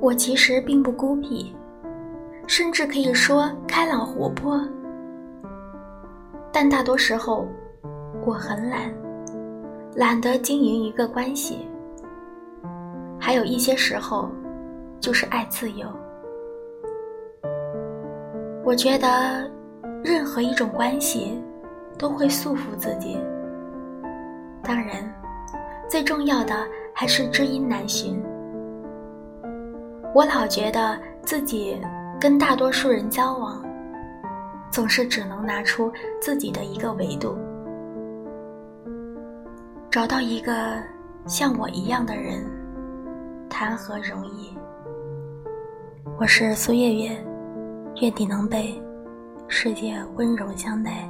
我其实并不孤僻，甚至可以说开朗活泼，但大多时候我很懒，懒得经营一个关系。还有一些时候，就是爱自由。我觉得，任何一种关系都会束缚自己。当然，最重要的还是知音难寻。我老觉得自己跟大多数人交往，总是只能拿出自己的一个维度，找到一个像我一样的人。谈何容易？我是苏月月，愿你能被世界温柔相待。